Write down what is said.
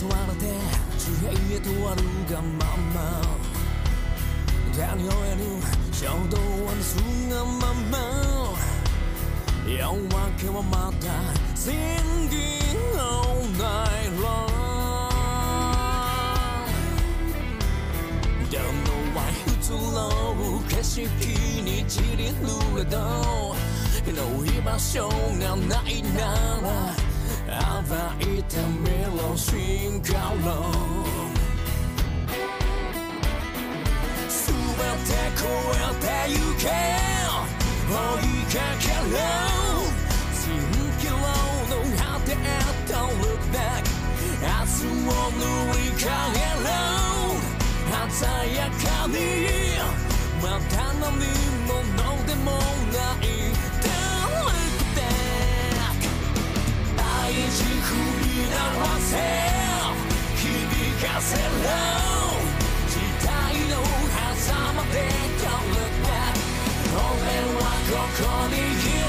断るがまま誰を得ぬ衝動はすがまま夜明けはまた Singing all night long Don't know why 移ろう景色に散りぬれどの居場所がないなら暴いたメ ロ進化論全て超えてゆけ追いかけろ蜃気楼の果てへと look back 明日を塗り替えろ鮮やかにまた波 せ響かせろ時代の狭間で飛ぶ俺はここにいる